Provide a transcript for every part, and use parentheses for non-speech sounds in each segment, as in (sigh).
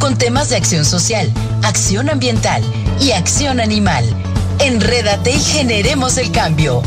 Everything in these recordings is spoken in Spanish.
con temas de acción social, acción ambiental y acción animal. Enrédate y generemos el cambio.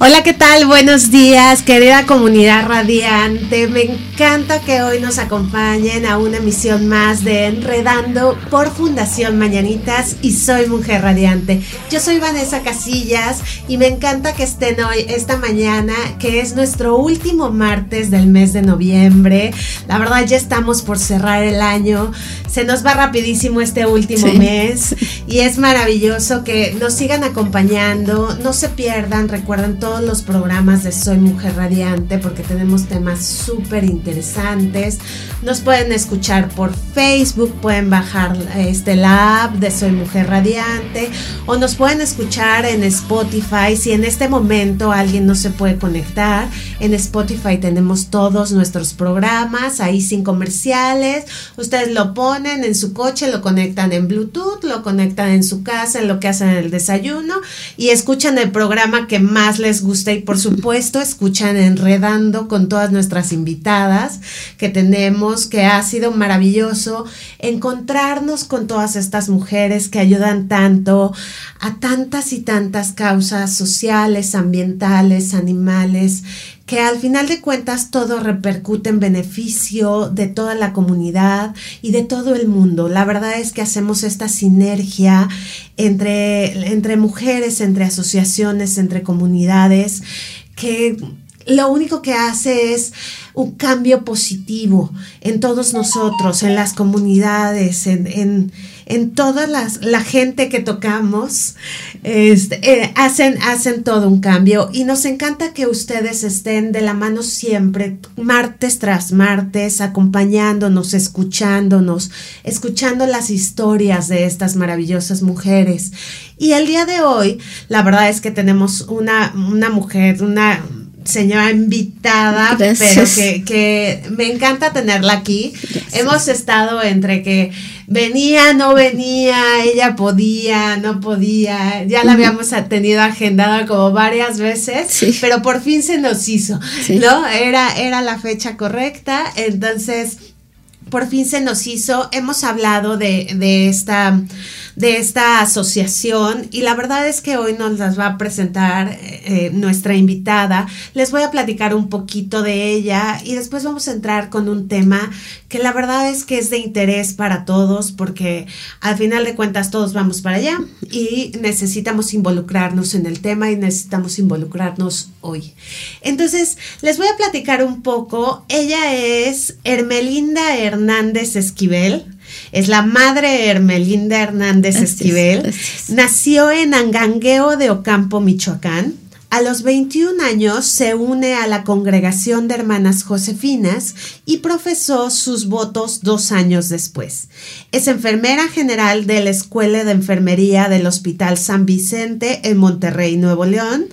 Hola, ¿qué tal? Buenos días, querida comunidad radiante. Me encanta que hoy nos acompañen a una emisión más de Enredando por Fundación Mañanitas y soy Mujer Radiante. Yo soy Vanessa Casillas y me encanta que estén hoy, esta mañana, que es nuestro último martes del mes de noviembre. La verdad, ya estamos por cerrar el año. Se nos va rapidísimo este último mes y es maravilloso que nos sigan acompañando. No se pierdan, recuerden los programas de Soy Mujer Radiante porque tenemos temas súper interesantes. Nos pueden escuchar por Facebook, pueden bajar este, la app de Soy Mujer Radiante o nos pueden escuchar en Spotify. Si en este momento alguien no se puede conectar, en Spotify tenemos todos nuestros programas, ahí sin comerciales. Ustedes lo ponen en su coche, lo conectan en Bluetooth, lo conectan en su casa, en lo que hacen el desayuno y escuchan el programa que más les gusta y por supuesto escuchan Enredando con todas nuestras invitadas que tenemos, que ha sido maravilloso encontrarnos con todas estas mujeres que ayudan tanto a tantas y tantas causas sociales, ambientales, animales, que al final de cuentas todo repercute en beneficio de toda la comunidad y de todo el mundo. La verdad es que hacemos esta sinergia entre, entre mujeres, entre asociaciones, entre comunidades, que lo único que hace es un cambio positivo en todos nosotros, en las comunidades, en, en, toda las, la gente que tocamos, este, eh, hacen, hacen todo un cambio. Y nos encanta que ustedes estén de la mano siempre, martes tras martes, acompañándonos, escuchándonos, escuchando las historias de estas maravillosas mujeres. Y el día de hoy, la verdad es que tenemos una, una mujer, una señora invitada, pero que, me encanta tenerla aquí. Hemos estado entre que venía, no venía, ella podía, no podía, ya la habíamos tenido agendada como varias veces, pero por fin se nos hizo, ¿no? Era, era la fecha correcta, entonces por fin se nos hizo, hemos hablado de, de esta de esta asociación y la verdad es que hoy nos las va a presentar eh, nuestra invitada. Les voy a platicar un poquito de ella y después vamos a entrar con un tema que la verdad es que es de interés para todos porque al final de cuentas todos vamos para allá y necesitamos involucrarnos en el tema y necesitamos involucrarnos hoy. Entonces, les voy a platicar un poco. Ella es Hermelinda Hernández Esquivel es la madre Hermelinda Hernández Esquivel. Nació en Angangueo de Ocampo, Michoacán. A los 21 años se une a la congregación de hermanas Josefinas y profesó sus votos dos años después. Es enfermera general de la Escuela de Enfermería del Hospital San Vicente en Monterrey, Nuevo León.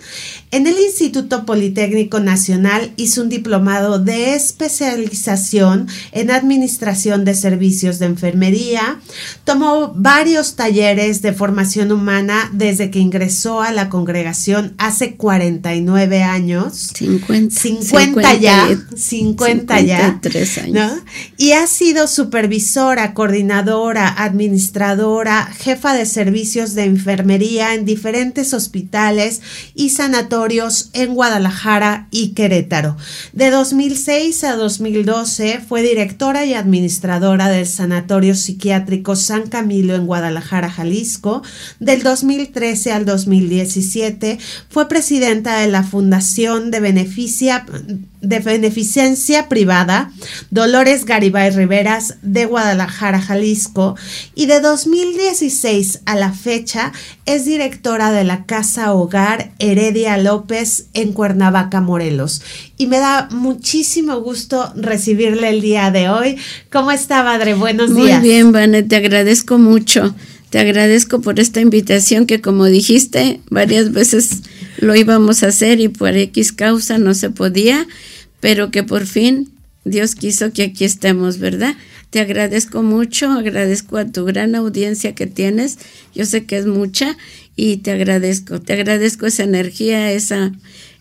En el Instituto Politécnico Nacional hizo un diplomado de especialización en Administración de Servicios de Enfermería. Tomó varios talleres de formación humana desde que ingresó a la congregación hace 49 años. 50. 50, ya. 50 ya. años. Y ha sido supervisora, coordinadora, administradora, jefa de servicios de enfermería en diferentes hospitales y sanatorios en Guadalajara y Querétaro. De 2006 a 2012 fue directora y administradora del Sanatorio Psiquiátrico San Camilo en Guadalajara, Jalisco. Del 2013 al 2017 fue presidenta de la Fundación de Beneficia de beneficencia privada, Dolores Garibay Riveras de Guadalajara, Jalisco, y de 2016 a la fecha es directora de la Casa Hogar Heredia López en Cuernavaca, Morelos. Y me da muchísimo gusto recibirle el día de hoy. ¿Cómo está, madre? Buenos días. Muy bien, Vanet, te agradezco mucho. Te agradezco por esta invitación que como dijiste, varias veces lo íbamos a hacer y por X causa no se podía, pero que por fin Dios quiso que aquí estemos, ¿verdad? Te agradezco mucho, agradezco a tu gran audiencia que tienes, yo sé que es mucha y te agradezco, te agradezco esa energía, esa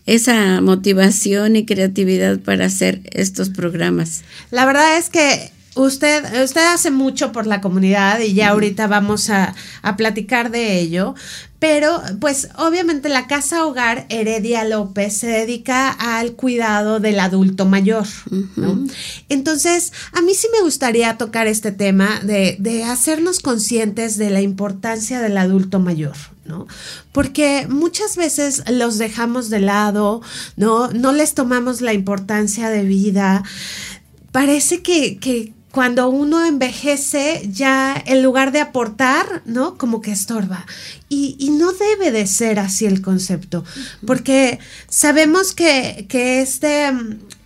esa motivación y creatividad para hacer estos programas. La verdad es que Usted, usted hace mucho por la comunidad y ya ahorita vamos a, platicar de ello, pero pues obviamente la Casa Hogar Heredia López se dedica al cuidado del adulto mayor, Entonces, a mí sí me gustaría tocar este tema de, de hacernos conscientes de la importancia del adulto mayor, ¿no? Porque muchas veces los dejamos de lado, ¿no? No les tomamos la importancia de vida. Parece que, que cuando uno envejece ya en lugar de aportar, ¿no? Como que estorba. Y, no debe de ser así el concepto, porque sabemos que, este,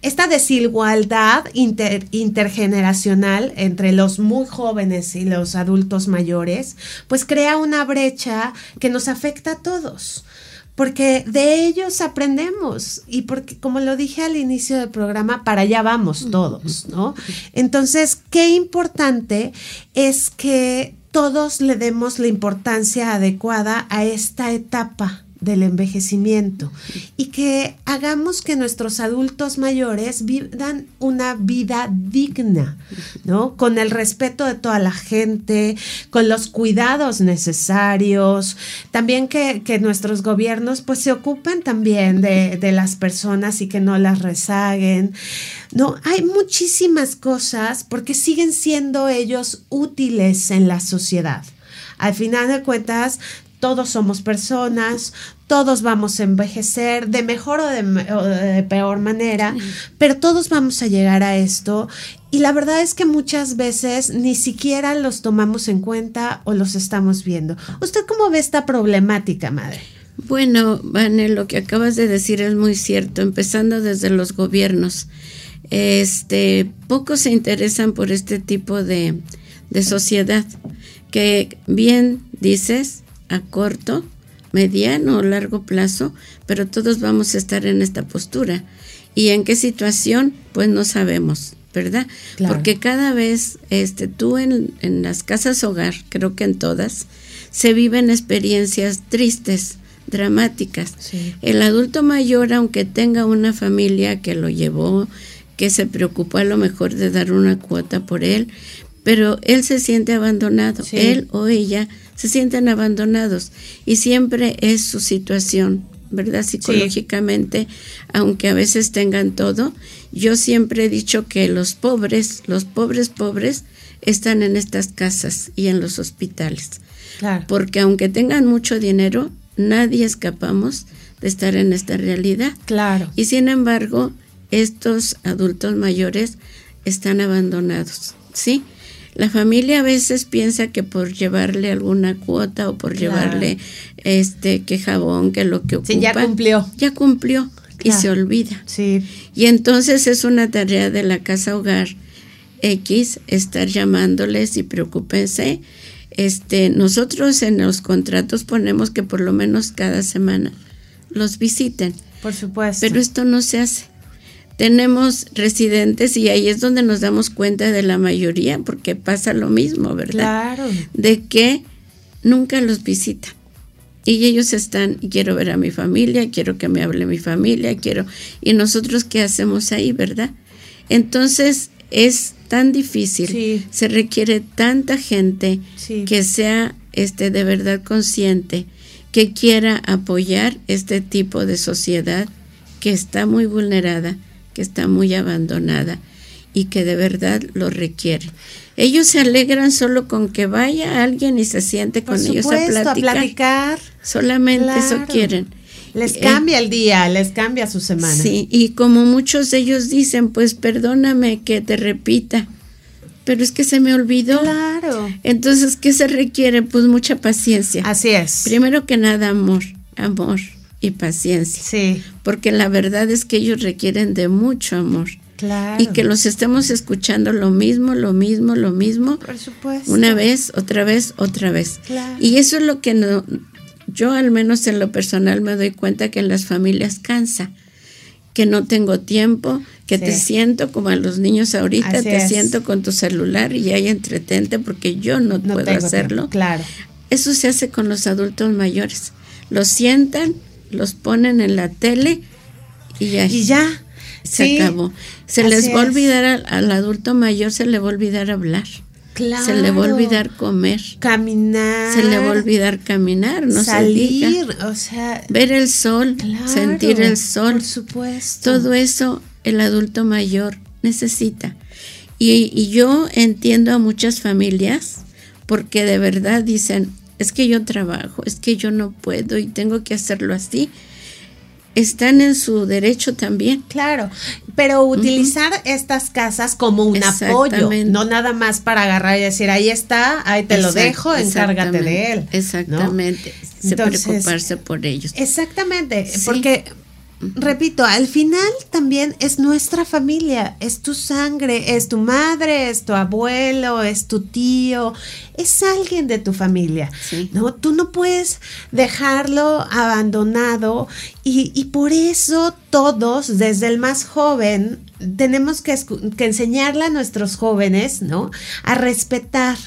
esta desigualdad intergeneracional entre los muy jóvenes y los adultos mayores, pues crea una brecha que nos afecta a todos porque de ellos aprendemos. Y porque, como lo dije al inicio del programa, para allá vamos todos, ¿no? Entonces, qué importante es que todos le demos la importancia adecuada a esta etapa del envejecimiento y que hagamos que nuestros adultos mayores vivan una vida digna, ¿no? Con el respeto de toda la gente, con los cuidados necesarios, también que, nuestros gobiernos pues se ocupen también de, de las personas y que no las rezaguen. No, hay muchísimas cosas porque siguen siendo ellos útiles en la sociedad. Al final de cuentas, todos somos personas, todos vamos a envejecer de mejor o de, peor manera, pero todos vamos a llegar a esto y la verdad es que muchas veces ni siquiera los tomamos en cuenta o los estamos viendo. ¿Usted cómo ve esta problemática, madre? Bueno, Vane, lo que acabas de decir es muy cierto, empezando desde los gobiernos. Este, pocos se interesan por este tipo de, de sociedad, que bien dices, a corto, mediano o largo plazo, pero todos vamos a estar en esta postura. ¿Y en qué situación? Pues no sabemos, ¿verdad? Porque cada vez este, tú en, en las casas hogar, creo que en todas, se viven experiencias tristes, dramáticas. El adulto mayor, aunque tenga una familia que lo llevó, que se preocupó a lo mejor de dar una cuota por él, pero él se siente abandonado, él o ella se sienten abandonados y siempre es su situación, ¿verdad? Psicológicamente, aunque a veces tengan todo, yo siempre he dicho que los pobres, los pobres pobres, están en estas casas y en los hospitales. Porque aunque tengan mucho dinero, nadie escapamos de estar en esta realidad. Claro. Y sin embargo, estos adultos mayores están abandonados, ¿sí? La familia a veces piensa que por llevarle alguna cuota o por llevarle este que jabón, que lo que ocupa. Sí, ya cumplió. Ya cumplió y se olvida. Sí. Y entonces es una tarea de la casa hogar X estar llamándoles y preocúpense. Este, nosotros en los contratos ponemos que por lo menos cada semana los visiten. Por supuesto. Pero esto no se hace tenemos residentes y ahí es donde nos damos cuenta de la mayoría, porque pasa lo mismo, ¿verdad? Claro. De que nunca los visitan. Y ellos están, quiero ver a mi familia, quiero que me hable mi familia, quiero... ¿Y nosotros qué hacemos ahí, verdad? Entonces es tan difícil, se requiere tanta gente que sea este, de verdad consciente, que quiera apoyar este tipo de sociedad que está muy vulnerada que está muy abandonada y que de verdad lo requiere. Ellos se alegran solo con que vaya alguien y se siente con ellos a platicar. platicar. Solamente eso quieren. Les eh, cambia el día, les cambia su semana. Sí, y como muchos de ellos dicen, pues perdóname que te repita, pero es que se me olvidó. Claro. Entonces, ¿qué se requiere? Pues mucha paciencia. Así es. Primero que nada, amor, amor y paciencia. Sí. Porque la verdad es que ellos requieren de mucho amor. Claro. Y que los estemos escuchando lo mismo, lo mismo, lo mismo. Por supuesto. Una vez, otra vez, otra vez. Claro. Y eso es lo que no, yo al menos en lo personal me doy cuenta que en las familias cansa, que no tengo tiempo, que te siento como a los niños ahorita, te siento con tu celular y ahí entretente porque yo no, puedo hacerlo. Claro. Eso se hace con los adultos mayores. Los sientan, los ponen en la tele y ya. Y ya. Se acabó. Se les va a olvidar al, adulto mayor, se le va a olvidar hablar. Claro. Se le va a olvidar comer. Caminar. Se le va a olvidar caminar, no Salir, o sea. Ver el sol, sentir el sol. Por supuesto. Todo eso el adulto mayor necesita. Y, y yo entiendo a muchas familias porque de verdad dicen, es que yo trabajo, es que yo no puedo y tengo que hacerlo así están en su derecho también. Claro, pero utilizar estas casas como un apoyo, no nada más para agarrar y decir, ahí está, ahí te lo dejo, encárgate de él. Exactamente, se preocuparse por ellos. Exactamente, porque repito, al final también es nuestra familia, es tu sangre, es tu madre, es tu abuelo, es tu tío, es alguien de tu familia. No, tú no puedes dejarlo abandonado y, y por eso todos, desde el más joven tenemos que, enseñarle a nuestros jóvenes, ¿no? A respetar,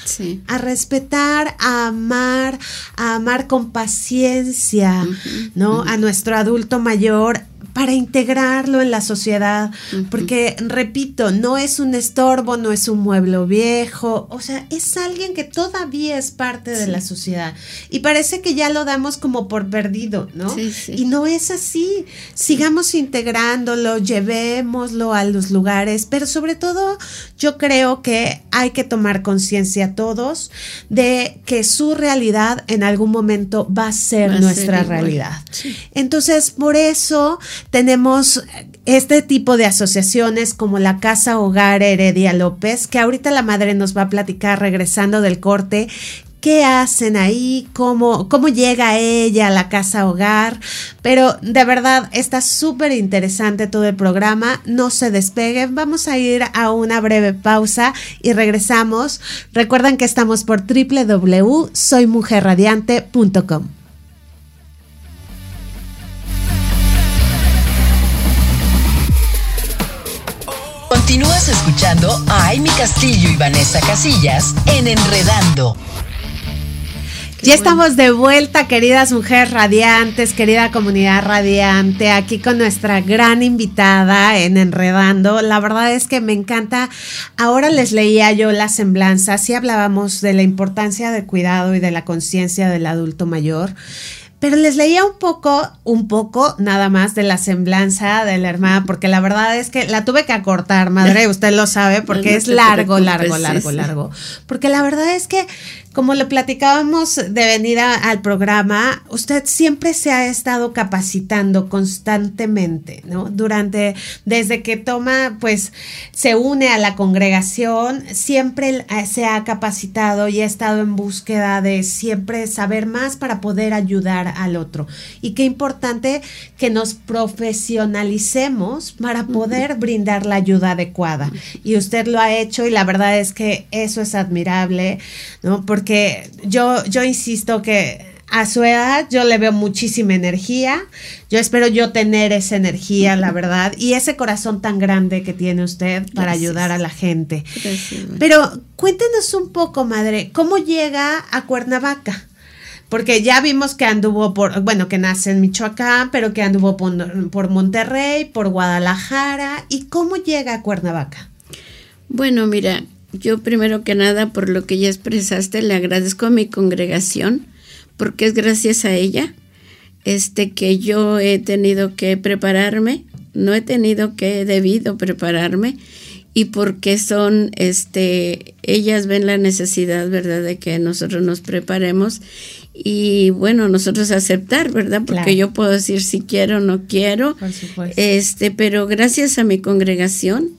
a respetar, a amar, a amar con paciencia, ¿no? A nuestro adulto mayor, para integrarlo en la sociedad, porque, repito, no es un estorbo, no es un mueble viejo, o sea, es alguien que todavía es parte de la sociedad. Y parece que ya lo damos como por perdido, ¿no? y no es así. Sigamos integrándolo, llevémoslo a los lugares, pero sobre todo yo creo que hay que tomar conciencia todos de que su realidad en algún momento va a ser nuestra realidad. Entonces, por eso tenemos este tipo de asociaciones como la Casa Hogar Heredia López, que ahorita la madre nos va a platicar regresando del corte, qué hacen ahí, cómo, cómo llega ella a la casa hogar. Pero de verdad está súper interesante todo el programa. No se despeguen. Vamos a ir a una breve pausa y regresamos. Recuerden que estamos por www.soymujerradiante.com. Continúas escuchando a Amy Castillo y Vanessa Casillas en Enredando. Ya estamos de vuelta, queridas mujeres radiantes, querida comunidad radiante, aquí con nuestra gran invitada en Enredando. La verdad es que me encanta. Ahora les leía yo la semblanza, sí hablábamos de la importancia del cuidado y de la conciencia del adulto mayor. Pero les leía un poco, un poco nada más de la semblanza de la hermana, porque la verdad es que la tuve que acortar, madre, usted lo sabe, porque (laughs) es largo, largo, largo, largo. Porque la verdad es que como lo platicábamos de venir al programa, usted siempre se ha estado capacitando constantemente, ¿no? Durante, desde que toma, pues, se une a la congregación, siempre se ha capacitado y ha estado en búsqueda de siempre saber más para poder ayudar al otro. Y qué importante que nos profesionalicemos para poder brindar la ayuda adecuada. Y usted lo ha hecho y la verdad es que eso es admirable, ¿no? Porque porque yo, yo insisto que a su edad yo le veo muchísima energía. Yo espero yo tener esa energía, la verdad, y ese corazón tan grande que tiene usted para ayudar a la gente. Pero cuéntenos un poco, madre, ¿cómo llega a Cuernavaca? Porque ya vimos que anduvo por, bueno, que nace en Michoacán, pero que anduvo por, por Monterrey, por Guadalajara. ¿Y cómo llega a Cuernavaca? Bueno, mira, yo primero que nada, por lo que ya expresaste, le agradezco a mi congregación, porque es gracias a ella este, que yo he tenido que prepararme, no he tenido que, he debido prepararme, y porque son, este, ellas ven la necesidad, ¿verdad?, de que nosotros nos preparemos y bueno, nosotros aceptar, ¿verdad? Porque yo puedo decir si quiero o no quiero. Este, pero gracias a mi congregación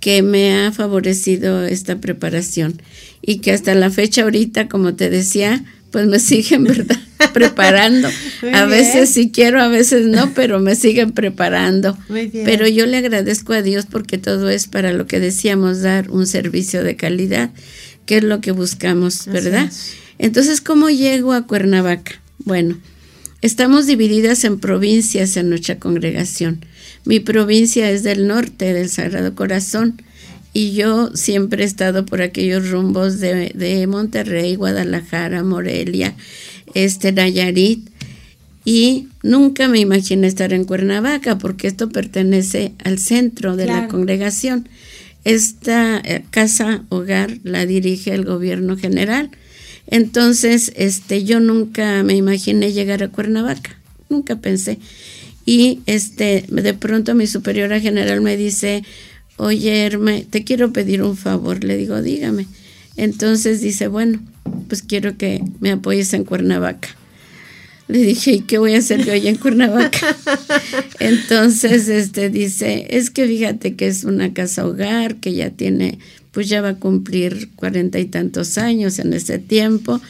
que me ha favorecido esta preparación y que hasta la fecha ahorita, como te decía, pues me siguen, ¿verdad? (laughs) preparando. a veces sí quiero, a veces no, pero me siguen preparando. Pero yo le agradezco a Dios porque todo es para lo que decíamos, dar un servicio de calidad, que es lo que buscamos, ¿verdad? Entonces, ¿cómo llego a Cuernavaca? Bueno, estamos divididas en provincias en nuestra congregación. Mi provincia es del norte, del Sagrado Corazón, y yo siempre he estado por aquellos rumbos de, de Monterrey, Guadalajara, Morelia, este, Nayarit, y nunca me imaginé estar en Cuernavaca, porque esto pertenece al centro de la congregación. Esta eh, casa hogar la dirige el gobierno general entonces, este, yo nunca me imaginé llegar a Cuernavaca, nunca pensé. Y este, de pronto mi superiora general me dice, oye, Herme, te quiero pedir un favor. Le digo, dígame. Entonces dice, bueno, pues quiero que me apoyes en Cuernavaca. Le dije, ¿y qué voy a hacer yo allá en Cuernavaca? (laughs) Entonces, este dice, es que fíjate que es una casa hogar, que ya tiene pues ya va a cumplir cuarenta y tantos años en ese tiempo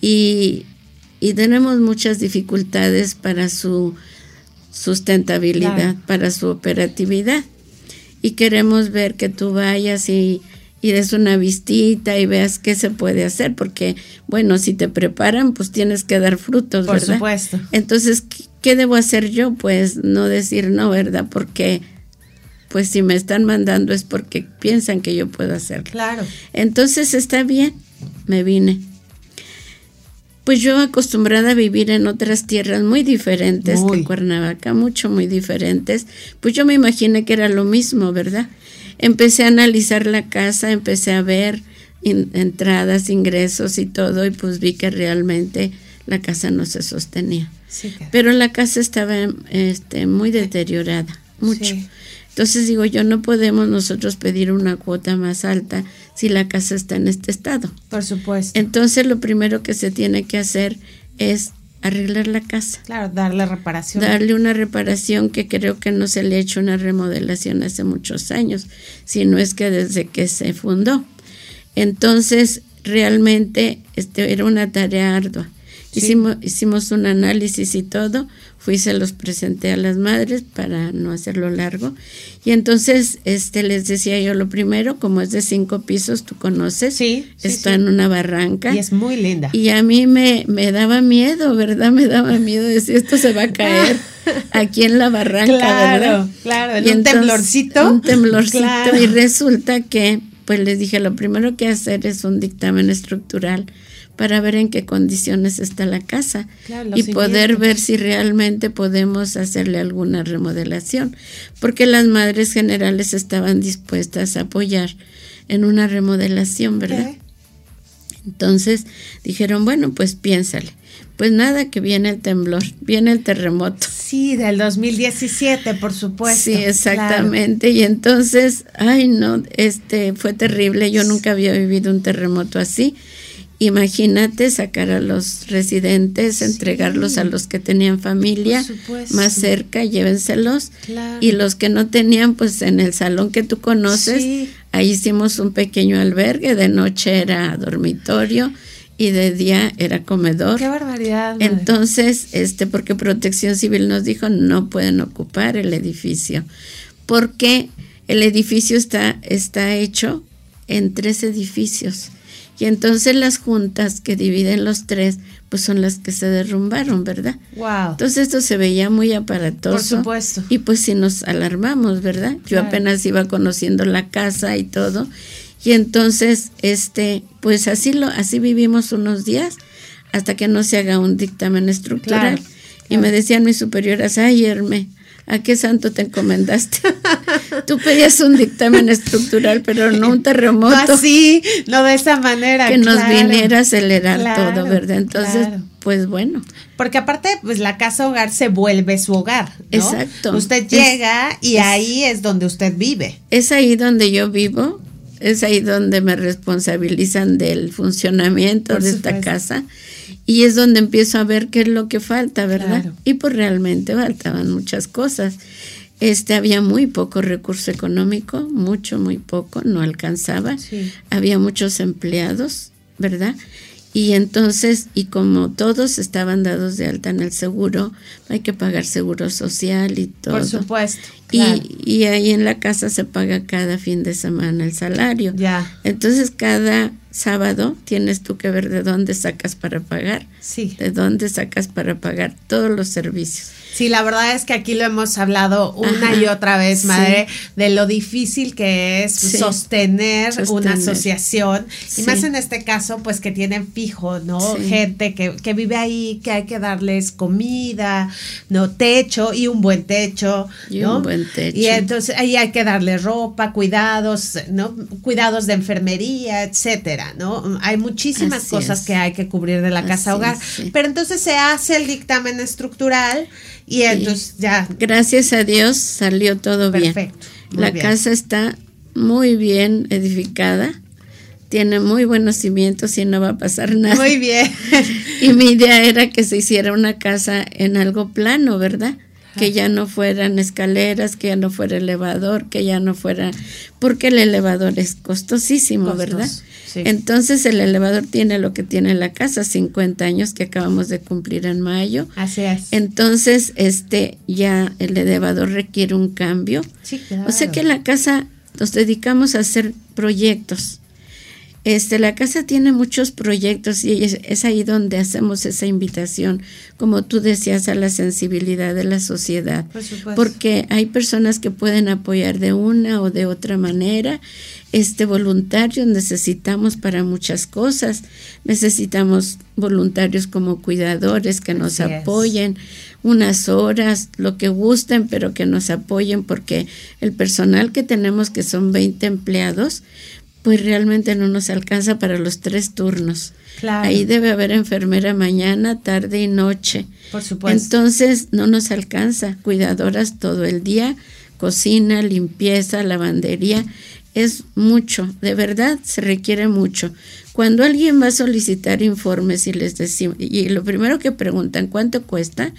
y, tenemos muchas dificultades para su sustentabilidad, para su operatividad. Y queremos ver que tú vayas y, y des una vistita y veas qué se puede hacer, porque, bueno, si te preparan, pues tienes que dar frutos, Por supuesto. Entonces, ¿qué, ¿qué, debo hacer yo? Pues no decir no, ¿verdad? Porque pues si me están mandando es porque piensan que yo puedo hacerlo. Claro. Entonces está bien, me vine. Pues yo acostumbrada a vivir en otras tierras muy diferentes que Cuernavaca, mucho, muy diferentes, pues yo me imaginé que era lo mismo, ¿verdad? Empecé a analizar la casa, empecé a ver entradas, ingresos y todo, y pues vi que realmente la casa no se sostenía. Pero la casa estaba este, muy deteriorada, mucho. Entonces digo yo, no podemos nosotros pedir una cuota más alta si la casa está en este estado. Por supuesto. Entonces lo primero que se tiene que hacer es arreglar la casa. Claro, darle reparación. Darle una reparación que creo que no se le ha hecho una remodelación hace muchos años, sino es que desde que se fundó. Entonces, realmente este, era una tarea ardua. Hicimos, hicimos un análisis y todo, fui y se los presenté a las madres para no hacerlo largo. Y entonces este les decía yo lo primero, como es de cinco pisos, tú conoces, sí, está en una barranca. Y es muy linda. Y a mí me, me daba miedo, ¿verdad? Me daba miedo de si esto se va a caer (laughs) aquí en la barranca, claro, ¿verdad? Claro, un temblorcito. Un temblorcito. Y resulta que, pues les dije, lo primero que hacer es un dictamen estructural para ver en qué condiciones está la casa y poder ver si realmente podemos hacerle alguna remodelación, porque las madres generales estaban dispuestas a apoyar en una remodelación, ¿verdad? Entonces dijeron, bueno, pues piénsale. Pues nada, que viene el temblor, viene el terremoto. Sí, del 2017, por supuesto. Sí, exactamente. Y entonces, ay no, este fue terrible. Yo nunca había vivido un terremoto así. Imagínate sacar a los residentes, entregarlos a los que tenían familia más cerca, llévenselos. Y los que no tenían, pues en el salón que tú conoces, ahí hicimos un pequeño albergue, de noche era dormitorio y de día era comedor. Qué barbaridad. Entonces, este, porque Protección Civil nos dijo no pueden ocupar el edificio, porque el edificio está, está hecho en tres edificios. Y entonces las juntas que dividen los tres, pues son las que se derrumbaron, ¿verdad? Wow. Entonces esto se veía muy aparatoso. Por supuesto. Y pues sí nos alarmamos, ¿verdad? Yo apenas iba conociendo la casa y todo. Y entonces, este, pues así lo, así vivimos unos días hasta que no se haga un dictamen estructural. Y me decían mis superiores, ay, Herme, ¿A qué santo te encomendaste? (laughs) Tú pedías un dictamen estructural, pero no un terremoto. Así, no de esa manera. Que nos viniera a acelerar todo, ¿verdad? Entonces, pues bueno. Porque aparte, pues la casa hogar se vuelve su hogar. Exacto. Usted llega y ahí es donde usted vive. Es ahí donde yo vivo, es ahí donde me responsabilizan del funcionamiento de esta casa Y es donde empiezo a ver qué es lo que falta, ¿verdad? Y pues realmente faltaban muchas cosas. Este había muy poco recurso económico, mucho, muy poco, no alcanzaba. Había muchos empleados, ¿verdad? Y entonces, y como todos estaban dados de alta en el seguro, hay que pagar seguro social y todo. Por supuesto. Y, y ahí en la casa se paga cada fin de semana el salario. Ya. Entonces, cada sábado tienes tú que ver de dónde sacas para pagar. Sí. De dónde sacas para pagar todos los servicios. Sí, la verdad es que aquí lo hemos hablado una y otra vez, madre, de lo difícil que es sostener, una asociación. Y más en este caso, pues que tienen fijo, ¿no? Gente que, que, vive ahí, que hay que darles comida, ¿no? Techo y un buen techo, y Un buen techo. Y entonces ahí hay que darle ropa, cuidados, ¿no? Cuidados de enfermería, etcétera, ¿no? Hay muchísimas cosas que hay que cubrir de la casa hogar. Pero entonces se hace el dictamen estructural y entonces ya. Gracias a Dios salió todo Perfecto, bien. La casa está muy bien edificada, tiene muy buenos cimientos y no va a pasar (laughs) nada. Muy bien. y mi idea era que se hiciera una casa en algo plano, ¿verdad? Que ya no fueran escaleras, que ya no fuera elevador, que ya no fuera, porque el elevador es costosísimo, ¿verdad? Entonces el elevador tiene lo que tiene la casa, 50 años que acabamos de cumplir en mayo. Así es. Entonces, este ya el elevador requiere un cambio. Sí, claro. O sea que la casa nos dedicamos a hacer proyectos. Este, la casa tiene muchos proyectos y es, ahí donde hacemos esa invitación, como tú decías, a la sensibilidad de la sociedad. porque hay personas que pueden apoyar de una o de otra manera. Este voluntarios necesitamos para muchas cosas. Necesitamos voluntarios como cuidadores que nos apoyen unas horas, lo que gusten, pero que nos apoyen porque el personal que tenemos, que son 20 empleados, pues realmente no nos alcanza para los tres turnos. Claro. Ahí debe haber enfermera mañana, tarde y noche. Por supuesto. Entonces no nos alcanza. Cuidadoras todo el día, cocina, limpieza, lavandería. Es mucho, de verdad se requiere mucho. Cuando alguien va a solicitar informes y les decimos, y lo primero que preguntan, ¿cuánto cuesta?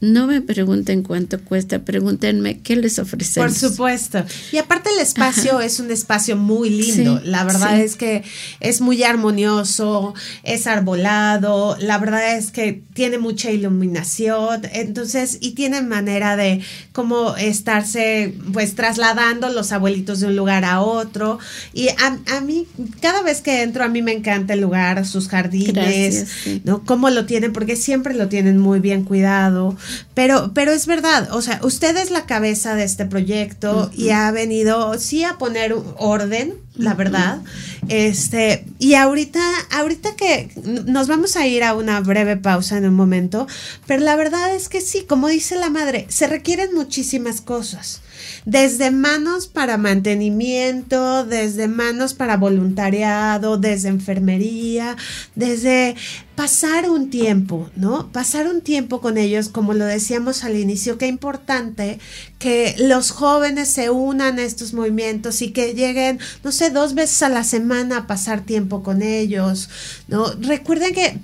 No me pregunten cuánto cuesta, pregúntenme qué les ofrecemos. Por supuesto. Y aparte el espacio es un espacio muy lindo. la verdad es que es muy armonioso, es arbolado, la verdad es que tiene mucha iluminación, entonces, y tiene manera de cómo estarse pues trasladando los abuelitos de un lugar a otro. Y a, mí, cada vez que entro, a mí me encanta el lugar, sus jardines, ¿no? Cómo lo tienen, porque siempre lo tienen muy bien cuidado. Pero, pero es verdad, o sea, usted es la cabeza de este proyecto y ha venido, sí, a poner orden, la verdad. Este, y ahorita, ahorita que nos vamos a ir a una breve pausa en un momento, pero la verdad es que sí, como dice la madre, se requieren muchísimas cosas desde manos para mantenimiento, desde manos para voluntariado, desde enfermería, desde pasar un tiempo, ¿no? Pasar un tiempo con ellos, como lo decíamos al inicio, qué importante que los jóvenes se unan a estos movimientos y que lleguen, no sé, dos veces a la semana a pasar tiempo con ellos, ¿no? Recuerden que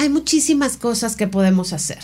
hay muchísimas cosas que podemos hacer.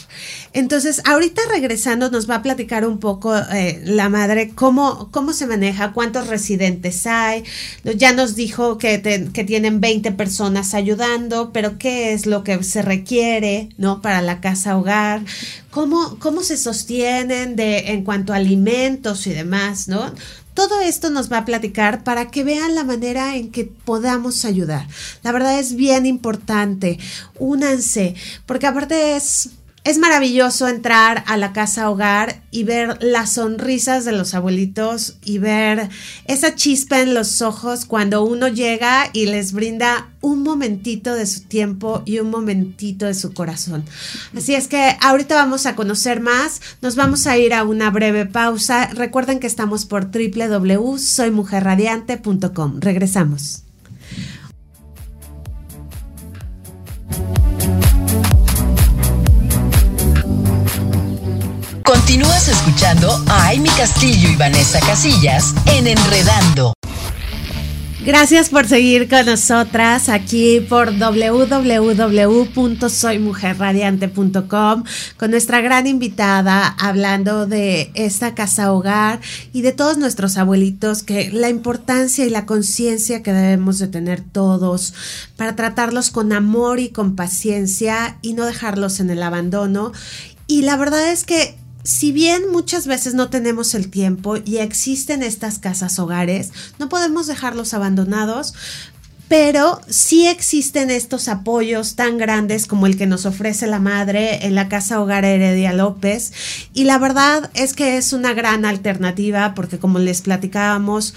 Entonces, ahorita regresando nos va a platicar un poco eh, la madre cómo, cómo se maneja, cuántos residentes hay. Ya nos dijo que, que, tienen 20 personas ayudando, pero qué es lo que se requiere, ¿no? Para la casa hogar, cómo, cómo se sostienen de, en cuanto a alimentos y demás, ¿no? Todo esto nos va a platicar para que vean la manera en que podamos ayudar. La verdad es bien importante. Únanse, porque aparte es es maravilloso entrar a la casa hogar y ver las sonrisas de los abuelitos y ver esa chispa en los ojos cuando uno llega y les brinda un momentito de su tiempo y un momentito de su corazón. Así es que ahorita vamos a conocer más, nos vamos a ir a una breve pausa. Recuerden que estamos por www.soymujerradiante.com. Regresamos. Continúas escuchando a Amy Castillo y Vanessa Casillas en Enredando. Gracias por seguir con nosotras aquí por www.soymujerradiante.com con nuestra gran invitada hablando de esta casa hogar y de todos nuestros abuelitos, que la importancia y la conciencia que debemos de tener todos para tratarlos con amor y con paciencia y no dejarlos en el abandono. Y la verdad es que si bien muchas veces no tenemos el tiempo y existen estas casas hogares, no podemos dejarlos abandonados, pero sí existen estos apoyos tan grandes como el que nos ofrece la madre en la Casa Hogar Heredia López. Y la verdad es que es una gran alternativa porque como les platicábamos,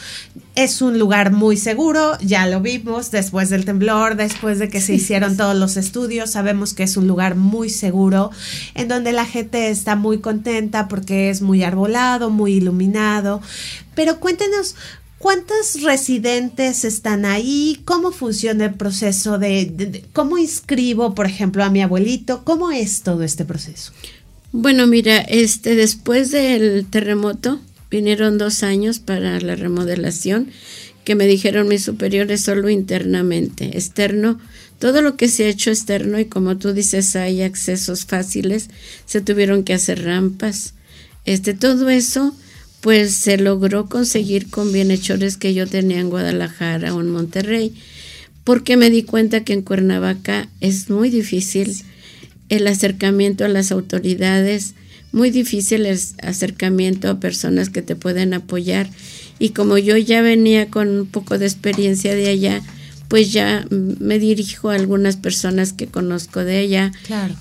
es un lugar muy seguro, ya lo vimos después del temblor, después de que se hicieron todos los estudios, sabemos que es un lugar muy seguro, en donde la gente está muy contenta porque es muy arbolado, muy iluminado. Pero cuéntenos, ¿Cuántos residentes están ahí? ¿Cómo funciona el proceso de, cómo inscribo, por ejemplo, a mi abuelito? ¿Cómo es todo este proceso? Bueno, mira, este después del terremoto vinieron dos años para la remodelación que me dijeron mis superiores solo internamente, externo. Todo lo que se ha hecho externo y como tú dices hay accesos fáciles, se tuvieron que hacer rampas. Este todo eso pues se logró conseguir con bienhechores que yo tenía en Guadalajara o en Monterrey, porque me di cuenta que en Cuernavaca es muy difícil el acercamiento a las autoridades, muy difícil el acercamiento a personas que te pueden apoyar. Y como yo ya venía con un poco de experiencia de allá, pues ya me dirijo a algunas personas que conozco de allá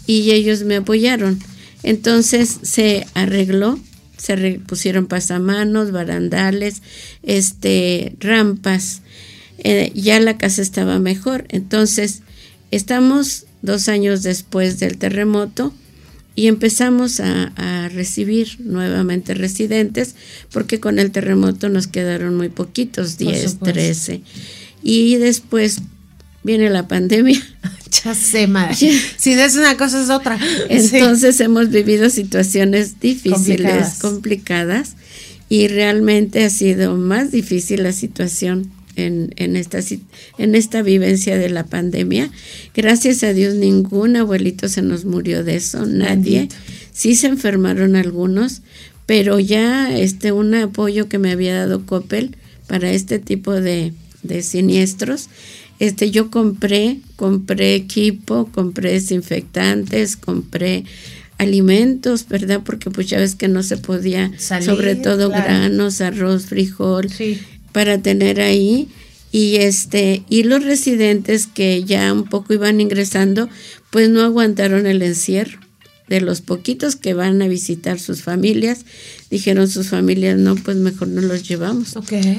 y ellos me apoyaron. Entonces se arregló se pusieron pasamanos, barandales, este, rampas. Eh, ya la casa estaba mejor. Entonces, estamos dos años después del terremoto y empezamos a, recibir nuevamente residentes porque con el terremoto nos quedaron muy poquitos, 10, 13. Y después viene la pandemia. (laughs) Ya sé, madre. Si es una cosa, es otra. Entonces hemos vivido situaciones difíciles, complicadas. y realmente ha sido más difícil la situación en, en, esta, en esta vivencia de la pandemia. Gracias a Dios ningún abuelito se nos murió de eso, nadie. Sí se enfermaron algunos, pero ya este un apoyo que me había dado Coppel para este tipo de, de siniestros este, yo compré, compré equipo, compré desinfectantes, compré alimentos, ¿verdad? Porque pues ya ves que no se podía, sobre todo granos, arroz, frijol, para tener ahí. Y este, y los residentes que ya un poco iban ingresando, pues no aguantaron el encierro de los poquitos que van a visitar sus familias, dijeron sus familias, no, pues mejor no los llevamos,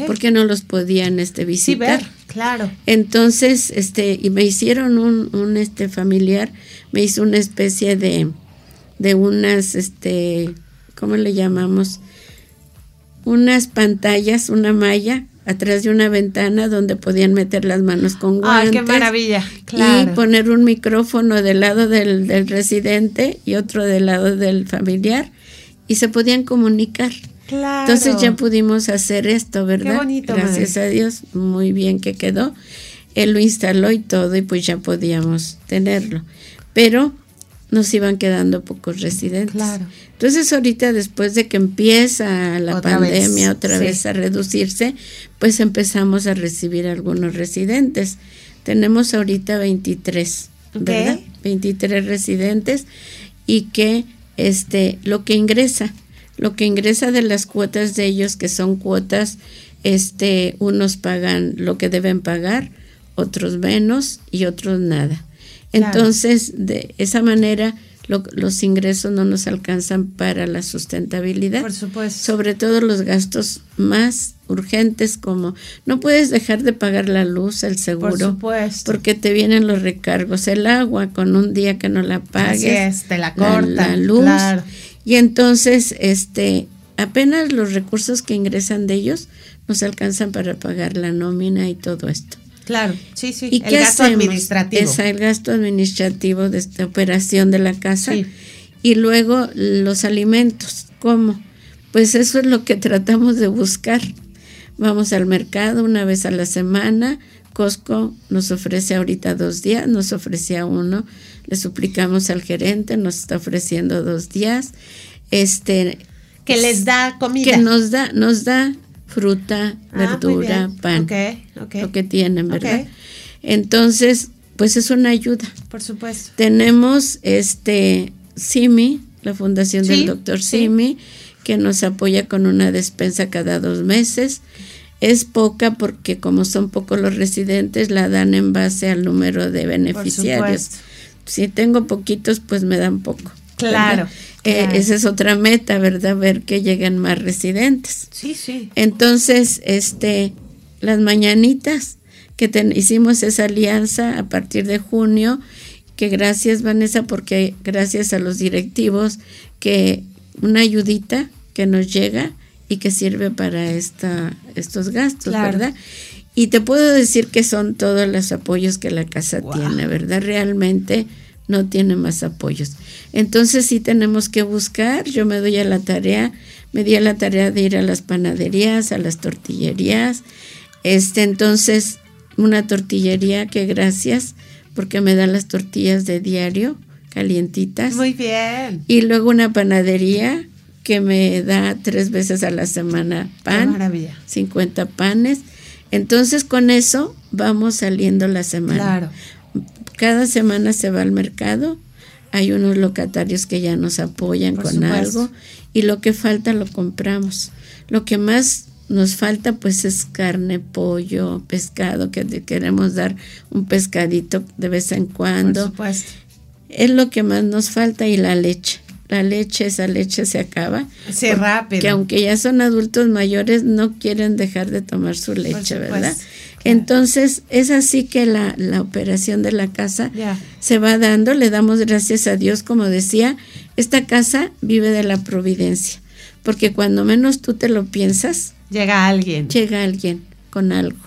porque no los podían este, visitar. claro. Entonces, este, y me hicieron un, un este familiar, me hizo una especie de, de unas, este, ¿cómo le llamamos? Unas pantallas, una malla atrás de una ventana donde podían meter las manos con guantes. ¡Ay, qué maravilla! Y poner un micrófono del lado del, del, residente y otro del lado del familiar y se podían comunicar. Claro. Entonces ya pudimos hacer esto, ¿verdad? Qué bonito. Gracias a Dios, muy bien que quedó. Él lo instaló y todo y pues ya podíamos tenerlo. Pero nos iban quedando pocos residentes. Claro. Entonces ahorita después de que empieza la pandemia otra vez a reducirse, pues empezamos a recibir algunos residentes. Tenemos ahorita 23, ¿verdad? 23 residentes y que este lo que ingresa, lo que ingresa de las cuotas de ellos que son cuotas este unos pagan lo que deben pagar, otros menos y otros nada. Entonces, de esa manera, los ingresos no nos alcanzan para la sustentabilidad. Por supuesto. Sobre todo los gastos más urgentes como no puedes dejar de pagar la luz, el seguro, Por supuesto. porque te vienen los recargos, el agua con un día que no la pagues, te la cortan, la, luz y entonces este apenas los recursos que ingresan de ellos nos alcanzan para pagar la nómina y todo esto. Claro, sí, sí. ¿Y el gasto administrativo. Es el gasto administrativo de esta operación de la casa. Y luego los alimentos, ¿cómo? Pues eso es lo que tratamos de buscar, Vamos al mercado una vez a la semana. Costco nos ofrece ahorita dos días, nos ofrecía uno. Le suplicamos al gerente, nos está ofreciendo dos días. Este, que les da comida. Que nos da, nos da fruta, ah, verdura, pan. Lo que tienen, ¿verdad? Entonces, pues es una ayuda. Por supuesto. Tenemos este Simi, la fundación del doctor Simi, que nos apoya con una despensa cada dos meses. Es poca porque como son pocos los residentes, la dan en base al número de beneficiarios. Si tengo poquitos, pues me dan poco. Claro, eh, esa es otra meta, ¿verdad? Ver que lleguen más residentes. Sí, sí. Entonces, este, las mañanitas que hicimos esa alianza a partir de junio, que gracias Vanessa, porque gracias a los directivos, que una ayudita que nos llega y que sirve para esta, estos gastos, ¿verdad? Y te puedo decir que son todos los apoyos que la casa tiene, ¿verdad? Realmente no tiene más apoyos. Entonces sí tenemos que buscar, yo me doy a la tarea, me di a la tarea de ir a las panaderías, a las tortillerías, este entonces una tortillería que gracias porque me dan las tortillas de diario calientitas. Muy bien. Y luego una panadería que me da tres veces a la semana pan. maravilla. 50 panes. Entonces con eso vamos saliendo la semana. Claro. Cada semana se va al mercado, hay unos locatarios que ya nos apoyan con algo y lo que falta lo compramos. Lo que más nos falta pues es carne, pollo, pescado, que queremos dar un pescadito de vez en cuando. Por supuesto. Es lo que más nos falta y la leche. La leche, esa leche se acaba. Sí, rápido. Que aunque ya son adultos mayores, no quieren dejar de tomar su leche, ¿verdad? Entonces, es así que la, la operación de la casa se va dando. Le damos gracias a Dios, como decía, esta casa vive de la providencia, porque cuando menos tú te lo piensas, llega alguien. Llega alguien con algo,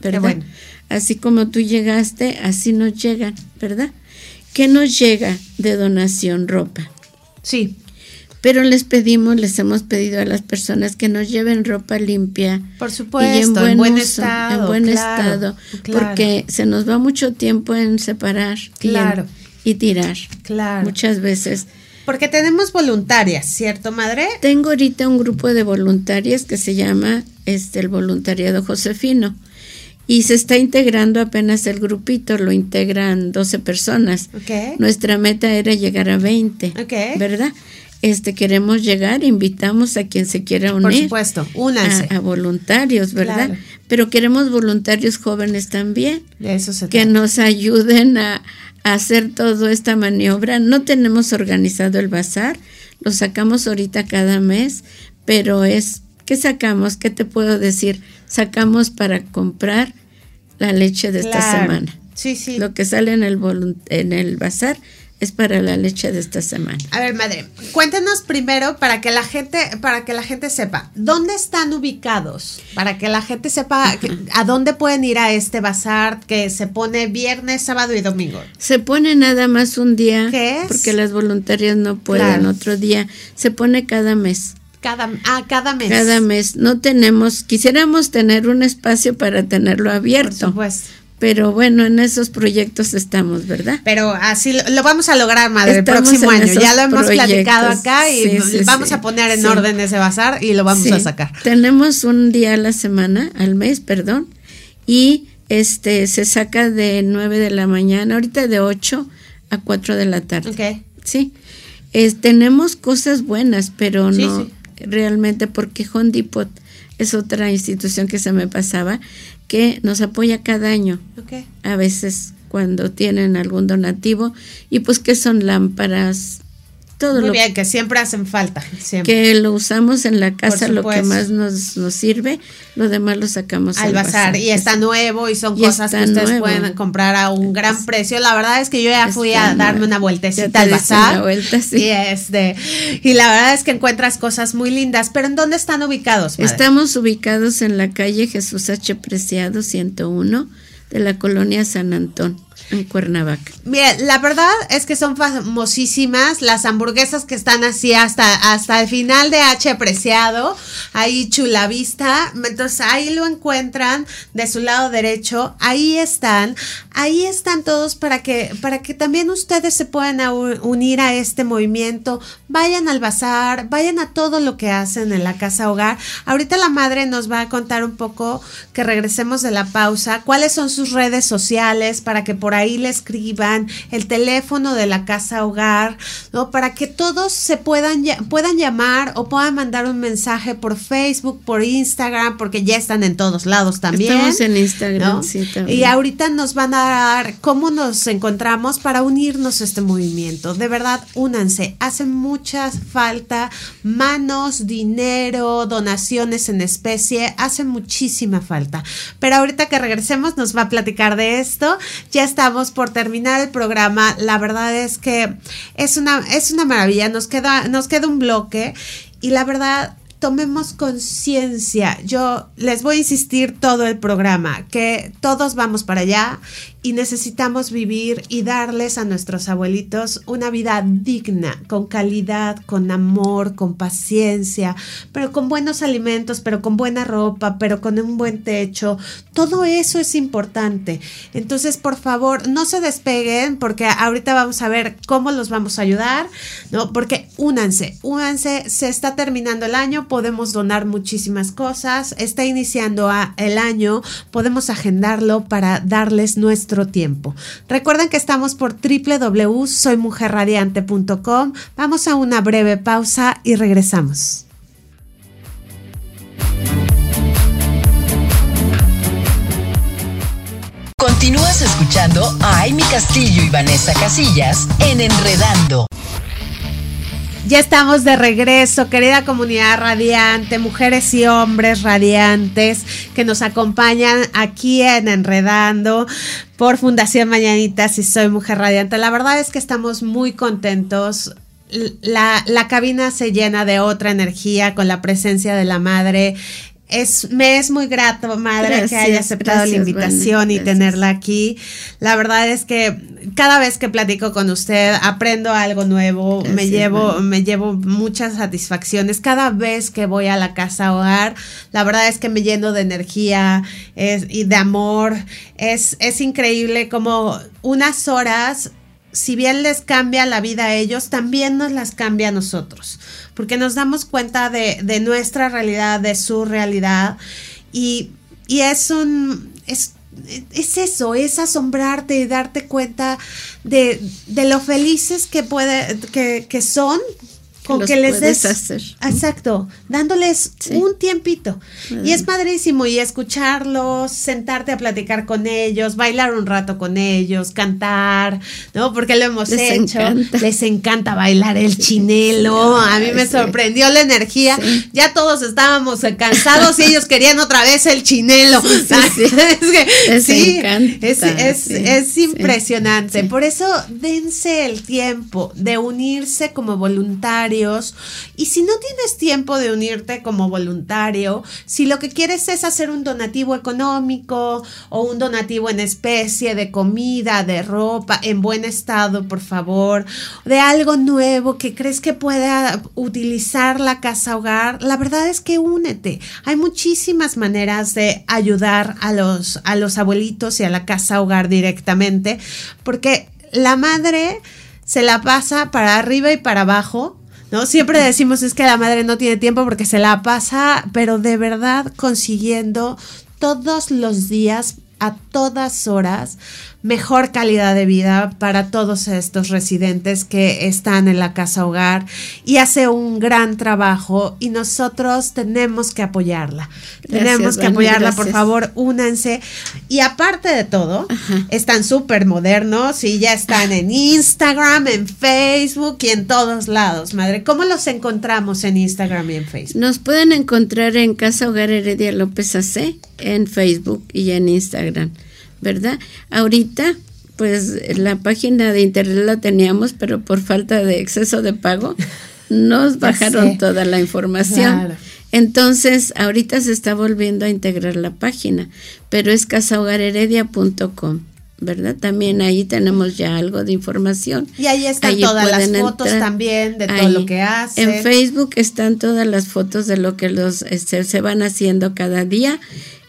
¿verdad? Así como tú llegaste, así nos llegan, ¿verdad? ¿Qué nos llega de donación ropa? Sí pero les pedimos, les hemos pedido a las personas que nos lleven ropa limpia. Por supuesto, en buen, estado. En buen estado, porque se nos va mucho tiempo en separar claro. y, tirar. Claro. Muchas veces. Porque tenemos voluntarias, ¿cierto, madre? Tengo ahorita un grupo de voluntarias que se llama este el voluntariado Josefino y se está integrando apenas el grupito, lo integran 12 personas. Okay. Nuestra meta era llegar a 20, okay. ¿verdad? Este queremos llegar, invitamos a quien se quiera unir. Por supuesto, únanse. A, voluntarios, ¿verdad? Pero queremos voluntarios jóvenes también. eso se Que nos ayuden a, hacer toda esta maniobra. No tenemos organizado el bazar, lo sacamos ahorita cada mes, pero es, ¿qué sacamos? ¿Qué te puedo decir? Sacamos para comprar la leche de esta semana. Sí, sí. Lo que sale en el, en el bazar es para la leche de esta semana. A ver, madre, cuéntenos primero para que la gente, para que la gente sepa, ¿dónde están ubicados? Para que la gente sepa a dónde pueden ir a este bazar que se pone viernes, sábado y domingo. Se pone nada más un día. ¿Qué es? Porque las voluntarias no pueden otro día. Se pone cada mes. Cada, ah, cada mes. Cada mes. No tenemos, quisiéramos tener un espacio para tenerlo abierto. Por supuesto pero bueno, en esos proyectos estamos, ¿verdad? Pero así lo, vamos a lograr, madre, el próximo año. Ya lo hemos platicado acá y vamos a poner en orden ese bazar y lo vamos a sacar. Tenemos un día a la semana, al mes, perdón, y este se saca de 9 de la mañana, ahorita de 8 a 4 de la tarde. Ok. Sí. tenemos cosas buenas, pero no realmente porque Home Depot es otra institución que se me pasaba que nos apoya cada año. A veces cuando tienen algún donativo y pues que son lámparas, todo Muy bien, que siempre hacen falta. Que lo usamos en la casa, lo que más nos, nos sirve, lo demás lo sacamos al, bazar. Y está nuevo y son cosas que ustedes pueden comprar a un gran precio. La verdad es que yo ya fui a darme una vueltecita al bazar. Vuelta, sí. y, este, y la verdad es que encuentras cosas muy lindas. Pero ¿en dónde están ubicados? Estamos ubicados en la calle Jesús H. Preciado 101 de la colonia San Antón en Cuernavaca. Mira, la verdad es que son famosísimas las hamburguesas que están así hasta, hasta el final de H apreciado, ahí chula vista, entonces ahí lo encuentran de su lado derecho, ahí están, ahí están todos para que, para que también ustedes se puedan unir a este movimiento, vayan al bazar, vayan a todo lo que hacen en la casa hogar. Ahorita la madre nos va a contar un poco que regresemos de la pausa, cuáles son sus redes sociales para que por ahí le escriban, el teléfono de la casa hogar, ¿no? Para que todos se puedan, puedan llamar o puedan mandar un mensaje por Facebook, por Instagram, porque ya están en todos lados también. Estamos en Instagram, sí, también. Y ahorita nos van a dar cómo nos encontramos para unirnos a este movimiento. De verdad, únanse. Hace mucha falta manos, dinero, donaciones en especie. Hace muchísima falta. Pero ahorita que regresemos nos va a platicar de esto. Ya está estamos por terminar el programa. La verdad es que es una, es una maravilla. Nos queda, nos queda un bloque y la verdad tomemos conciencia. Yo les voy a insistir todo el programa, que todos vamos para allá y necesitamos vivir y darles a nuestros abuelitos una vida digna, con calidad, con amor, con paciencia, pero con buenos alimentos, pero con buena ropa, pero con un buen techo. Todo eso es importante. Entonces, por favor, no se despeguen porque ahorita vamos a ver cómo los vamos a ayudar, ¿no? Porque únanse, únanse, se está terminando el año, podemos donar muchísimas cosas, está iniciando el año, podemos agendarlo para darles nuestro tiempo. Recuerden que estamos por www.soymujerradiante.com. Vamos a una breve pausa y regresamos. Continúas escuchando a Amy Castillo y Vanessa Casillas en Enredando. Ya estamos de regreso, querida comunidad radiante, mujeres y hombres radiantes que nos acompañan aquí en Enredando por Fundación Mañanitas y Soy Mujer Radiante. La verdad es que estamos muy contentos. La, la cabina se llena de otra energía con la presencia de la madre es, me es muy grato, madre, que haya aceptado la invitación y tenerla aquí. La verdad es que cada vez que platico con usted aprendo algo nuevo, me llevo, me llevo muchas satisfacciones. Cada vez que voy a la casa hogar, la verdad es que me lleno de energía y de amor. Es, es increíble como unas horas si bien les cambia la vida a ellos, también nos las cambia a nosotros, porque nos damos cuenta de, nuestra realidad, de su realidad, y, es un... Es, es eso, es asombrarte y darte cuenta de, de lo felices que puede, que, que son con que les des hacer. exacto dándoles un tiempito. Y es padrísimo y escucharlos sentarte a platicar con ellos bailar un rato con ellos cantar no porque lo hemos hecho. les encanta bailar el chinelo. a mí me sorprendió la energía. Ya todos estábamos cansados y ellos querían otra vez el chinelo. Sí, (laughs) es, es, es, impresionante. Por eso dense el tiempo de unirse como voluntarios y si no tienes tiempo de unirte como voluntario, si lo que quieres es hacer un donativo económico o un donativo en especie de comida, de ropa, en buen estado, por favor, de algo nuevo que crees que pueda utilizar la casa hogar, la verdad es que únete. Hay muchísimas maneras de ayudar a los, a los abuelitos y a la casa hogar directamente, porque la madre se la pasa para arriba y para abajo Siempre decimos es que la madre no tiene tiempo porque se la pasa, pero de verdad consiguiendo todos los días, a todas horas, mejor calidad de vida para todos estos residentes que están en la casa hogar y hace un gran trabajo y nosotros tenemos que apoyarla. tenemos que apoyarla, por favor, únanse. Y aparte de todo, están súper modernos y ya están en Instagram, en Facebook y en todos lados, madre. ¿Cómo los encontramos en Instagram y en Facebook? Nos pueden encontrar en Casa Hogar Heredia López AC, en Facebook y en Instagram. ¿Verdad? Ahorita, pues la página de internet la teníamos, pero por falta de exceso de pago, (laughs) nos bajaron toda la información. Entonces, ahorita se está volviendo a integrar la página, pero es casahogarheredia.com. ¿verdad? También ahí tenemos ya algo de información. Y ahí están todas las fotos también de todo lo que hace. En Facebook están todas las fotos de lo que los este, se van haciendo cada día.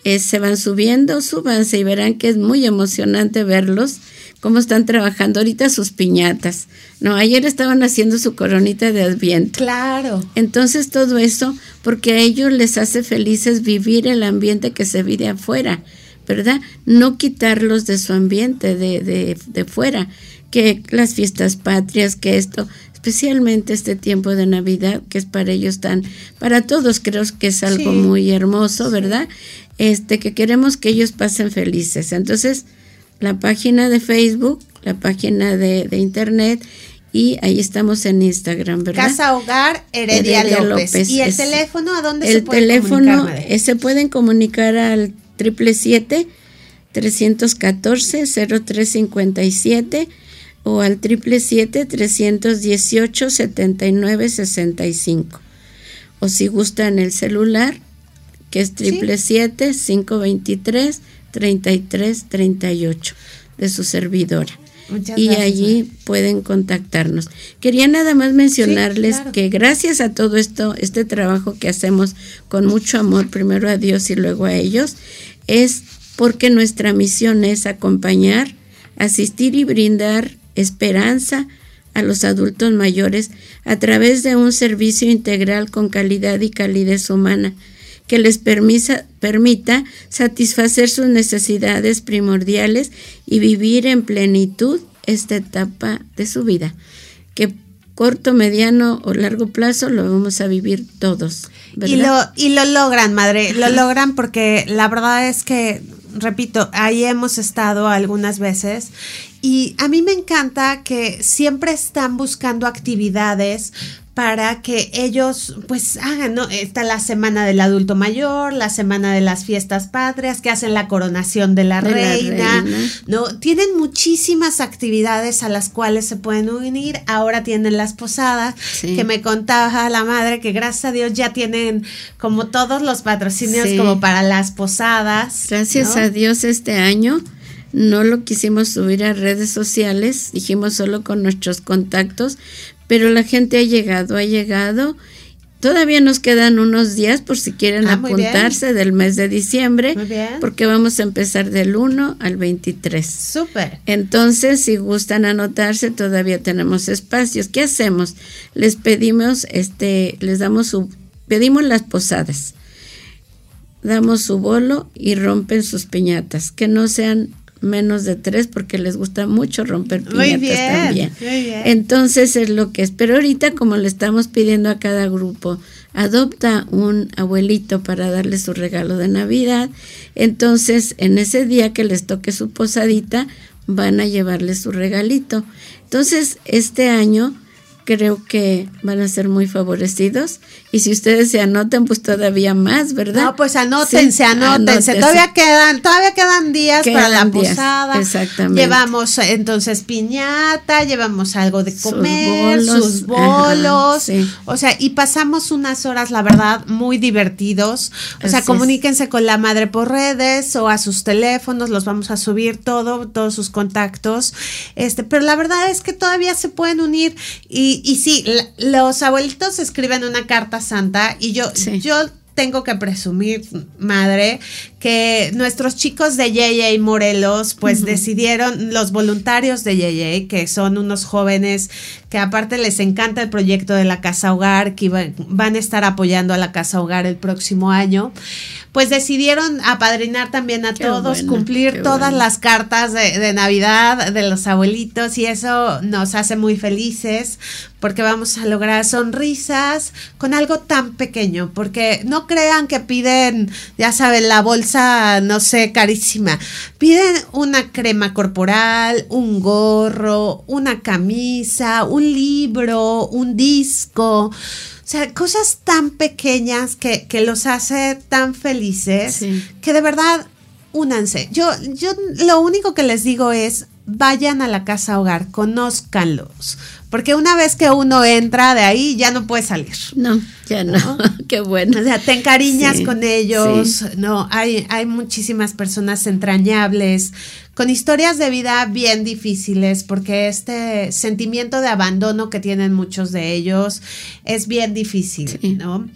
Eh, se van subiendo, súbanse y verán que es muy emocionante verlos, cómo están trabajando ahorita sus piñatas. No, ayer estaban haciendo su coronita de adviento. Claro. Entonces todo eso, porque a ellos les hace felices vivir el ambiente que se vive afuera ¿verdad? No quitarlos de su ambiente, de, de, de fuera, que las fiestas patrias, que esto, especialmente este tiempo de Navidad, que es para ellos tan, para todos creo que es algo muy hermoso, ¿verdad? Este, que queremos que ellos pasen felices. Entonces, la página de Facebook, la página de, de internet y ahí estamos en Instagram, ¿verdad? Casa Hogar Heredia, López. ¿Y el teléfono a dónde se puede teléfono, comunicar? El teléfono se pueden comunicar al 777-314-0357 o al 777-318-7965. O si gustan el celular, que es 777-523-3338 de su servidora. y allí pueden contactarnos. Quería nada más mencionarles que gracias a todo esto, este trabajo que hacemos con mucho amor, primero a Dios y luego a ellos, es porque nuestra misión es acompañar, asistir y brindar esperanza a los adultos mayores a través de un servicio integral con calidad y calidez humana que les permita, permita satisfacer sus necesidades primordiales y vivir en plenitud esta etapa de su vida, que corto, mediano o largo plazo lo vamos a vivir todos. Y lo, y lo logran, madre, lo logran porque la verdad es que, repito, ahí hemos estado algunas veces y a mí me encanta que siempre están buscando actividades para que ellos pues hagan, ¿no? Está la semana del adulto mayor, la semana de las fiestas patrias, que hacen la coronación de la, reina, ¿no? Tienen muchísimas actividades a las cuales se pueden unir, ahora tienen las posadas, que me contaba la madre que gracias a Dios ya tienen como todos los patrocinios como para las posadas. Gracias a Dios este año no lo quisimos subir a redes sociales, dijimos solo con nuestros contactos, pero la gente ha llegado, ha llegado. Todavía nos quedan unos días por si quieren ah, apuntarse del mes de diciembre, porque vamos a empezar del 1 al 23. Súper. Entonces, si gustan anotarse, todavía tenemos espacios. ¿Qué hacemos? Les pedimos, este, les damos su, pedimos las posadas, damos su bolo y rompen sus piñatas, que no sean menos de tres porque les gusta mucho romper piñatas también. Entonces es lo que es. Pero ahorita como le estamos pidiendo a cada grupo, adopta un abuelito para darle su regalo de Navidad. Entonces en ese día que les toque su posadita, van a llevarle su regalito. Entonces este año creo que van a ser muy favorecidos. Y si ustedes se anotan, pues todavía más, ¿verdad? No, pues anótense, anótense. Todavía quedan, todavía quedan días para la posada. Exactamente. Llevamos entonces piñata, llevamos algo de comer, sus bolos. O sea, y pasamos unas horas, la verdad, muy divertidos. O sea, comuníquense con la madre por redes o a sus teléfonos, los vamos a subir todo, todos sus contactos. Este, pero la verdad es que todavía se pueden unir y y, sí, los abuelitos escriben una carta santa y yo, yo tengo que presumir, madre, que nuestros chicos de JJ Morelos, pues decidieron, los voluntarios de JJ, que son unos jóvenes que aparte les encanta el proyecto de la Casa Hogar, que van a estar apoyando a la Casa Hogar el próximo año, pues decidieron apadrinar también a todos, cumplir todas las cartas de, de, Navidad de los abuelitos y eso nos hace muy felices porque vamos a lograr sonrisas con algo tan pequeño, porque no crean que piden, ya saben, la bolsa, no sé, carísima, piden una crema corporal, un gorro, una camisa, un libro, un disco. O sea, cosas tan pequeñas que, los hace tan felices que de verdad únanse. Yo, yo lo único que les digo es vayan a la casa hogar, conózcanlos, porque una vez que uno entra de ahí ya no puede salir. No, ya no, (laughs) qué bueno. O sea, te encariñas con ellos, no, hay, hay muchísimas personas entrañables, con historias de vida bien difíciles, porque este sentimiento de abandono que tienen muchos de ellos es bien difícil, ¿no?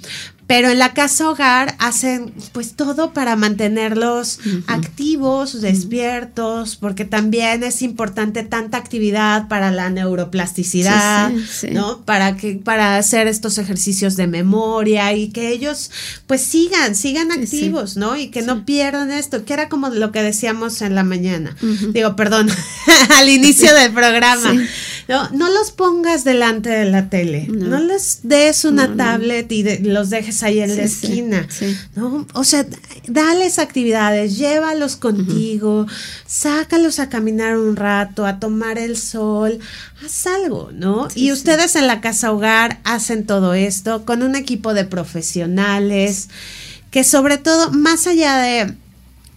Pero en la casa hogar hacen pues todo para mantenerlos activos, despiertos, porque también es importante tanta actividad para la neuroplasticidad, ¿no? Para que para hacer estos ejercicios de memoria y que ellos pues sigan, sigan activos, ¿no? Y que no pierdan esto, que era como lo que decíamos en la mañana. Digo, perdón, (laughs) al inicio del programa. No, no los pongas delante de la tele, no, les des una tablet y los dejes ahí en la esquina, ¿no? O sea, dales actividades, llévalos contigo, sácalos a caminar un rato, a tomar el sol, haz algo, ¿no? y ustedes en la casa hogar hacen todo esto con un equipo de profesionales que sobre todo, más allá de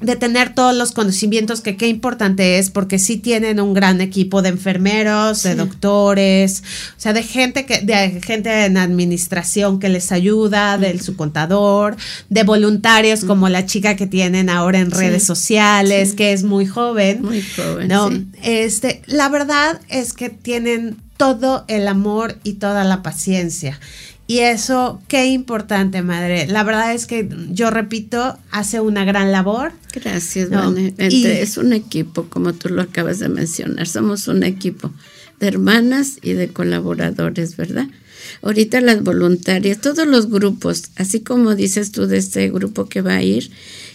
de tener todos los conocimientos que qué importante es porque sí tienen un gran equipo de enfermeros, de doctores, o sea, de gente que de gente en administración que les ayuda, del su contador, de voluntarios como la chica que tienen ahora en redes sociales, que es muy joven. Muy joven. No, este, la verdad es que tienen todo el amor y toda la paciencia. Y eso, qué importante, madre. La verdad es que yo repito, hace una gran labor. Gracias, es un equipo, como tú lo acabas de mencionar. Somos un equipo de hermanas y de colaboradores, ¿verdad? Ahorita las voluntarias, todos los grupos, así como dices tú de este grupo que va a ir,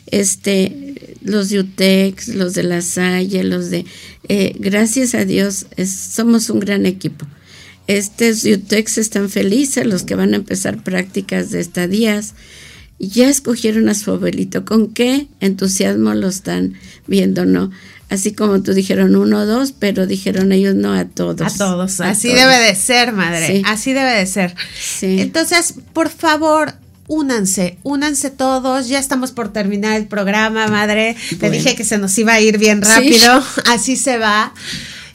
este, los de UTEX, los de la Salle, los de, eh, gracias a Dios, somos un gran equipo. Estos UTEX están felices, los que van a empezar prácticas de estadías. Ya escogieron a su abuelito. ¿Con qué entusiasmo lo están viendo, no? Así como tú dijeron uno o dos, pero dijeron ellos no a todos. A todos. Así debe de ser, madre. Así debe de ser. Entonces, por favor, únanse, únanse todos. Ya estamos por terminar el programa, madre. Te dije que se nos iba a ir bien rápido. Así se va.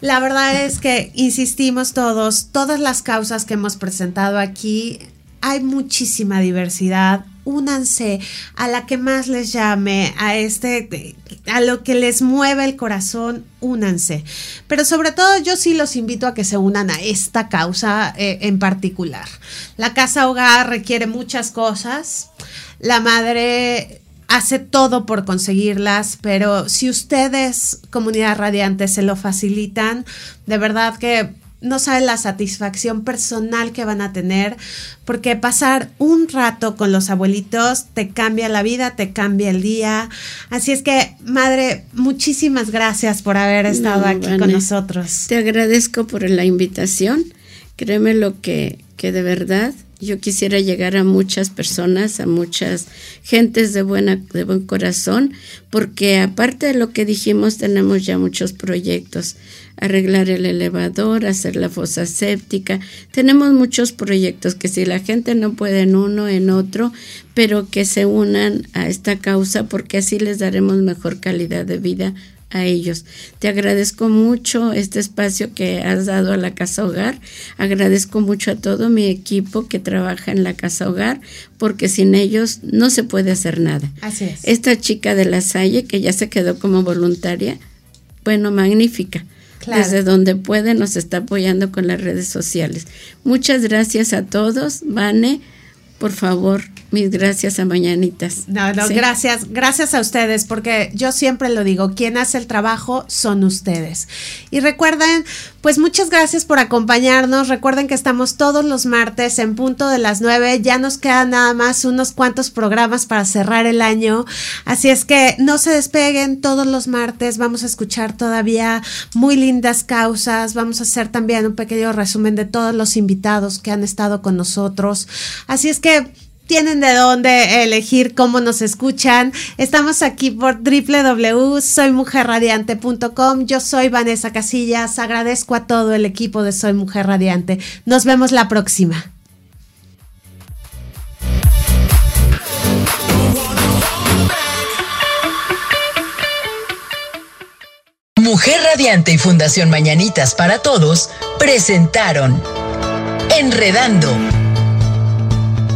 La verdad es que insistimos todos, todas las causas que hemos presentado aquí, hay muchísima diversidad. Únanse a la que más les llame, a este, a lo que les mueve el corazón, únanse. Pero sobre todo yo sí los invito a que se unan a esta causa eh, en particular. La casa hogar requiere muchas cosas. La madre hace todo por conseguirlas, pero si ustedes, comunidad radiante, se lo facilitan, de verdad que no saben la satisfacción personal que van a tener, porque pasar un rato con los abuelitos te cambia la vida, te cambia el día. Así es que, madre, muchísimas gracias por haber estado aquí con nosotros. Te agradezco por la invitación. Créeme lo que, que de verdad yo quisiera llegar a muchas personas, a muchas gentes de, buena, de buen corazón, porque aparte de lo que dijimos, tenemos ya muchos proyectos. Arreglar el elevador, hacer la fosa séptica. Tenemos muchos proyectos que si la gente no puede en uno, en otro, pero que se unan a esta causa porque así les daremos mejor calidad de vida a ellos. Te agradezco mucho este espacio que has dado a la Casa Hogar. Agradezco mucho a todo mi equipo que trabaja en la Casa Hogar, porque sin ellos no se puede hacer nada. Así es. Esta chica de la Salle, que ya se quedó como voluntaria, bueno, magnífica. Desde donde puede nos está apoyando con las redes sociales. Muchas gracias a todos. Vane, por favor, mis gracias a Mañanitas. No, no, gracias, gracias a ustedes, porque yo siempre lo digo, quien hace el trabajo son ustedes. Y recuerden, pues muchas gracias por acompañarnos. Recuerden que estamos todos los martes en punto de las nueve. Ya nos quedan nada más unos cuantos programas para cerrar el año. Así es que no se despeguen todos los martes. Vamos a escuchar todavía muy lindas causas. Vamos a hacer también un pequeño resumen de todos los invitados que han estado con nosotros. Así es que tienen de dónde elegir cómo nos escuchan. Estamos aquí por www.soymujerradiante.com. Yo soy Vanessa Casillas. Agradezco a todo el equipo de Soy Mujer Radiante. Nos vemos la próxima. Mujer Radiante y Fundación Mañanitas para Todos presentaron Enredando.